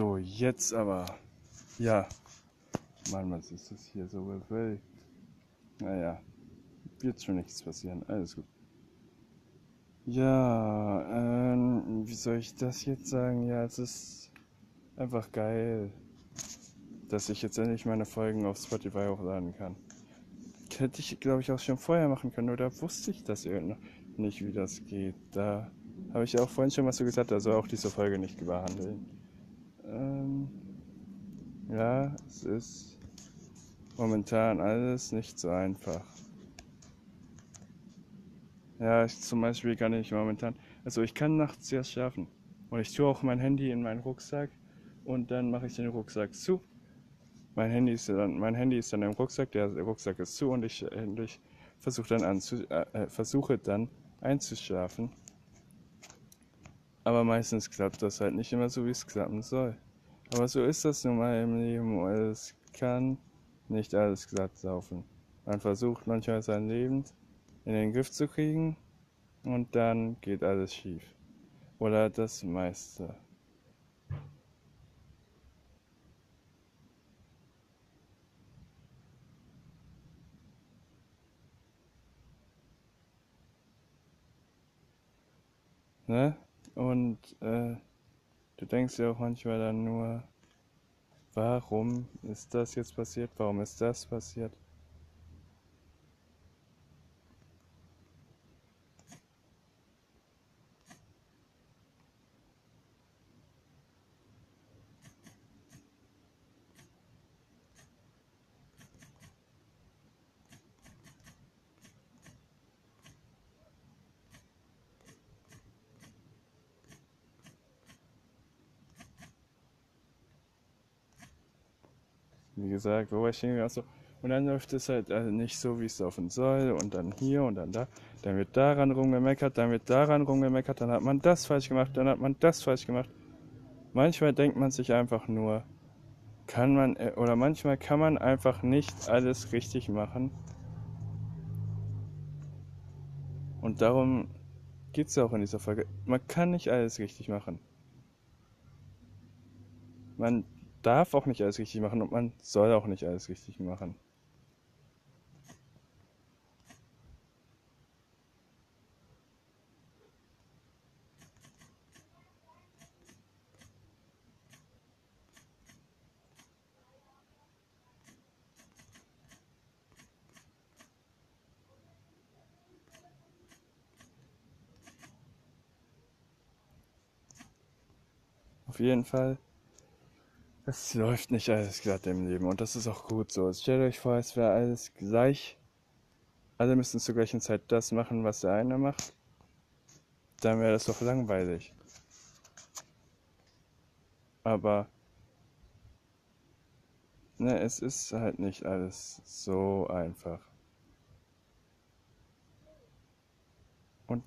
So, jetzt aber. Ja. Mann, was ist das hier so bewölkt? Naja, wird schon nichts passieren. Alles gut. Ja, ähm, wie soll ich das jetzt sagen? Ja, es ist einfach geil, dass ich jetzt endlich meine Folgen auf Spotify hochladen kann. Hätte ich, glaube ich, auch schon vorher machen können, oder wusste ich das nicht, wie das geht. Da habe ich auch vorhin schon was so gesagt, also auch diese Folge nicht behandeln. Ähm, ja, es ist momentan alles nicht so einfach. Ja, ich, zum Beispiel kann ich momentan, also ich kann nachts ja schlafen. Und ich tue auch mein Handy in meinen Rucksack und dann mache ich den Rucksack zu. Mein Handy ist dann, mein Handy ist dann im Rucksack, der Rucksack ist zu und ich, ich versuche dann, äh, äh, versuche dann einzuschlafen. Aber meistens klappt das halt nicht immer so, wie es klappen soll. Aber so ist das nun mal im Leben. Es kann nicht alles glatt laufen. Man versucht manchmal sein Leben in den Griff zu kriegen und dann geht alles schief. Oder das meiste. Ne? Und äh, du denkst ja auch manchmal dann nur, warum ist das jetzt passiert? Warum ist das passiert? Wie gesagt, wo war ich hingegangen? So. Und dann läuft es halt also nicht so, wie es laufen soll. Und dann hier und dann da. Dann wird daran rumgemeckert, dann wird daran rumgemeckert, dann hat man das falsch gemacht, dann hat man das falsch gemacht. Manchmal denkt man sich einfach nur, kann man, äh, oder manchmal kann man einfach nicht alles richtig machen. Und darum geht es auch in dieser Folge. Man kann nicht alles richtig machen. Man darf auch nicht alles richtig machen und man soll auch nicht alles richtig machen. Auf jeden Fall es läuft nicht alles glatt im Leben und das ist auch gut so. Stellt euch vor, es wäre alles gleich. Alle müssten zur gleichen Zeit das machen, was der eine macht. Dann wäre das doch langweilig. Aber ne, es ist halt nicht alles so einfach. Und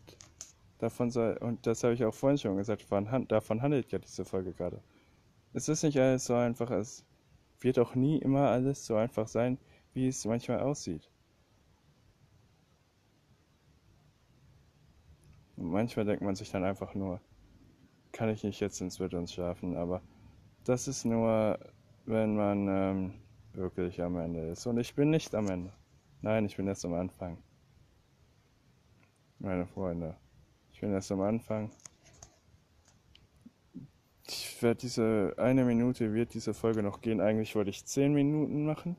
davon soll, und das habe ich auch vorhin schon gesagt, davon handelt ja diese Folge gerade. Es ist nicht alles so einfach. Es wird auch nie immer alles so einfach sein, wie es manchmal aussieht. Und manchmal denkt man sich dann einfach nur, kann ich nicht jetzt ins Bett und schlafen, aber das ist nur, wenn man ähm, wirklich am Ende ist. Und ich bin nicht am Ende. Nein, ich bin erst am Anfang. Meine Freunde, ich bin erst am Anfang ich werde diese eine Minute wird diese Folge noch gehen. Eigentlich wollte ich zehn Minuten machen,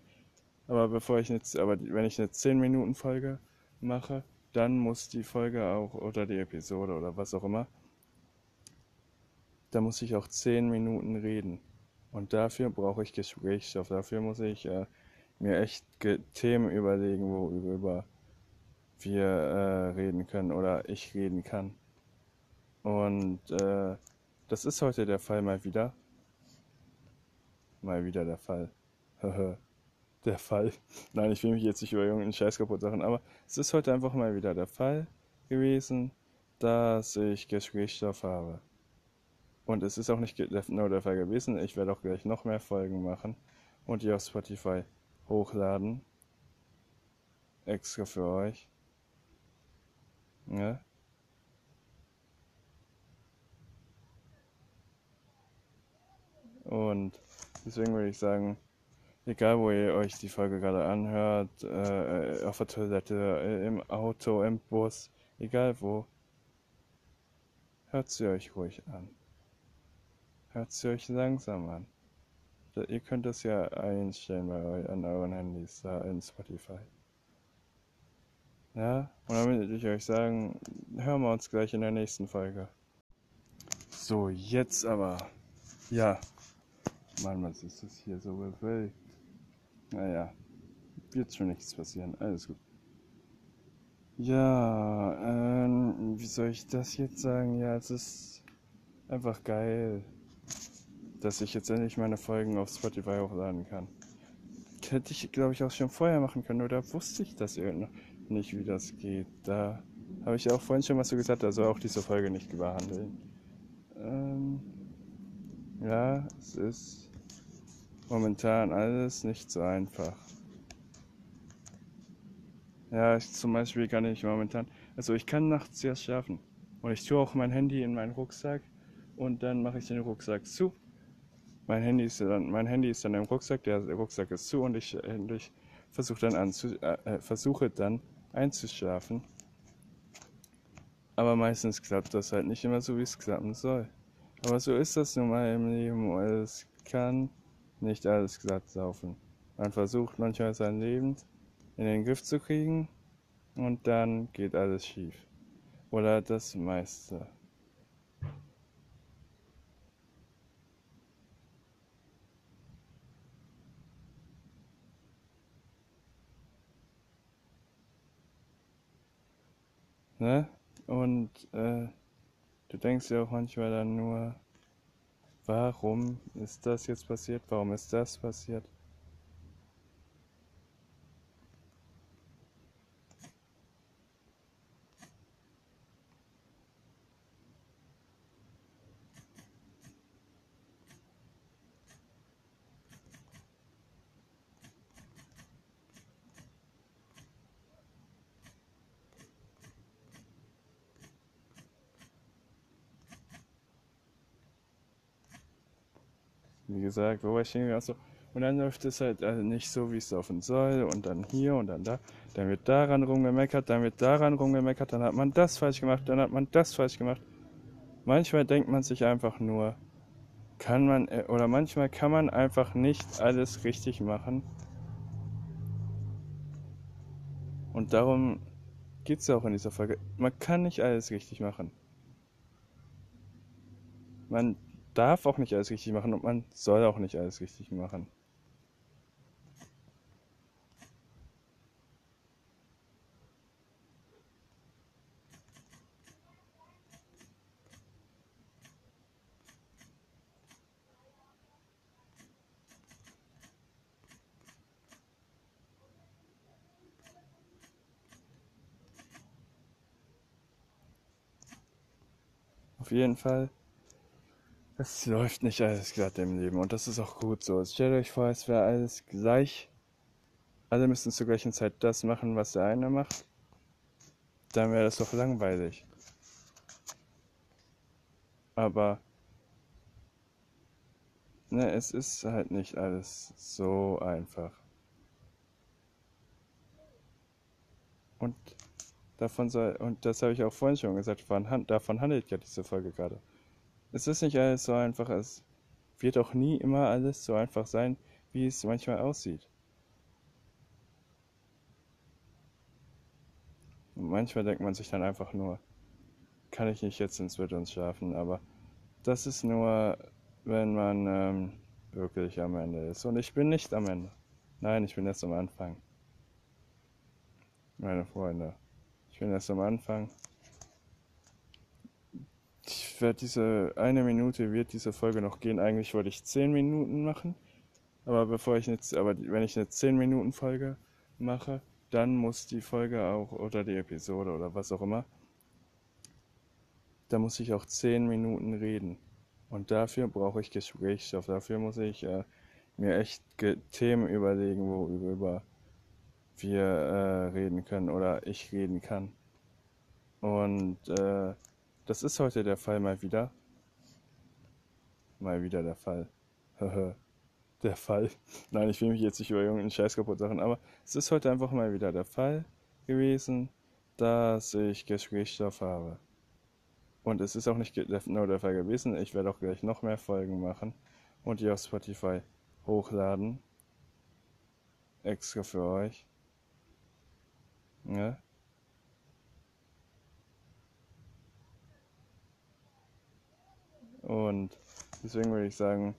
aber bevor ich jetzt, aber wenn ich eine zehn Minuten Folge mache, dann muss die Folge auch oder die Episode oder was auch immer, da muss ich auch zehn Minuten reden. Und dafür brauche ich Gesprächsstoff. Dafür muss ich äh, mir echt Themen überlegen, worüber wir äh, reden können oder ich reden kann. Und äh, das ist heute der Fall mal wieder. Mal wieder der Fall. der Fall. Nein, ich will mich jetzt nicht über irgendeinen Scheiß kaputt machen, aber es ist heute einfach mal wieder der Fall gewesen, dass ich Gesprächsstoff habe. Und es ist auch nicht nur der Fall gewesen. Ich werde auch gleich noch mehr Folgen machen und die auf Spotify hochladen. Extra für euch. Ja. Und deswegen würde ich sagen, egal wo ihr euch die Folge gerade anhört, äh, auf der Toilette, äh, im Auto, im Bus, egal wo, hört sie euch ruhig an. Hört sie euch langsam an. Ihr könnt das ja einstellen bei euch, an euren Handys da in Spotify. Ja, und dann würde ich euch sagen, hören wir uns gleich in der nächsten Folge. So, jetzt aber. Ja. Mann, was ist das hier so bewölkt? Naja, wird schon nichts passieren. Alles gut. Ja, ähm, wie soll ich das jetzt sagen? Ja, es ist einfach geil, dass ich jetzt endlich meine Folgen auf Spotify hochladen kann. Hätte ich, glaube ich, auch schon vorher machen können, oder wusste ich das noch nicht, wie das geht. Da habe ich auch vorhin schon was so gesagt, also auch diese Folge nicht überhandeln. Ähm, ja, es ist momentan alles nicht so einfach. Ja, ich, zum Beispiel kann ich momentan, also ich kann nachts sehr schlafen. Und ich tue auch mein Handy in meinen Rucksack und dann mache ich den Rucksack zu. Mein Handy ist dann, mein Handy ist dann im Rucksack, der, der Rucksack ist zu und ich, ich versuche dann, anzu, äh, äh, versuche dann einzuschlafen. Aber meistens klappt das halt nicht immer so, wie es klappen soll. Aber so ist das nun mal im Leben. Es kann nicht alles glatt laufen. Man versucht manchmal sein Leben in den Griff zu kriegen und dann geht alles schief. Oder das meiste. Ne? Und äh, du denkst ja auch manchmal dann nur, warum ist das jetzt passiert? Warum ist das passiert? Wie gesagt, wo ich hingegangen so. Und dann läuft es halt also nicht so, wie es laufen soll. Und dann hier und dann da. Dann wird daran rumgemeckert, dann wird daran rumgemeckert, dann hat man das falsch gemacht, dann hat man das falsch gemacht. Manchmal denkt man sich einfach nur, kann man, äh, oder manchmal kann man einfach nicht alles richtig machen. Und darum geht es ja auch in dieser Folge. Man kann nicht alles richtig machen. Man darf auch nicht alles richtig machen und man soll auch nicht alles richtig machen. Auf jeden Fall es läuft nicht alles glatt im Leben und das ist auch gut so. Stellt euch vor, es wäre alles gleich. Alle müssten zur gleichen Zeit das machen, was der eine macht. Dann wäre das doch langweilig. Aber ne, es ist halt nicht alles so einfach. Und davon soll, und das habe ich auch vorhin schon gesagt, davon handelt ja diese Folge gerade. Es ist nicht alles so einfach. Es wird auch nie immer alles so einfach sein, wie es manchmal aussieht. Und manchmal denkt man sich dann einfach nur, kann ich nicht jetzt ins Bett schlafen, aber das ist nur, wenn man ähm, wirklich am Ende ist. Und ich bin nicht am Ende. Nein, ich bin erst am Anfang. Meine Freunde, ich bin erst am Anfang ich werde diese eine Minute wird diese Folge noch gehen. Eigentlich wollte ich zehn Minuten machen, aber bevor ich jetzt, aber wenn ich eine zehn Minuten Folge mache, dann muss die Folge auch oder die Episode oder was auch immer, da muss ich auch zehn Minuten reden. Und dafür brauche ich Gesprächsstoff. Dafür muss ich äh, mir echt Themen überlegen, worüber wir äh, reden können oder ich reden kann. Und äh, das ist heute der Fall mal wieder. Mal wieder der Fall. der Fall. Nein, ich will mich jetzt nicht über irgendeinen Scheiß kaputt machen, aber es ist heute einfach mal wieder der Fall gewesen, dass ich Gesprächsstoff habe. Und es ist auch nicht nur der Fall gewesen, ich werde auch gleich noch mehr Folgen machen und die auf Spotify hochladen. Extra für euch. Ja. Und deswegen würde ich sagen,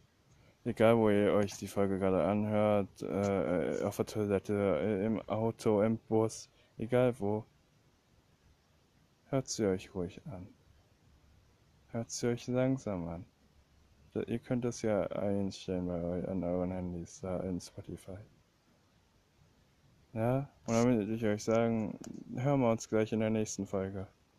egal wo ihr euch die Folge gerade anhört, äh, auf der Toilette, äh, im Auto, im Bus, egal wo, hört sie euch ruhig an. Hört sie euch langsam an. Ihr könnt das ja einstellen bei euch, an euren Handys da in Spotify. Ja, und dann würde ich euch sagen, hören wir uns gleich in der nächsten Folge.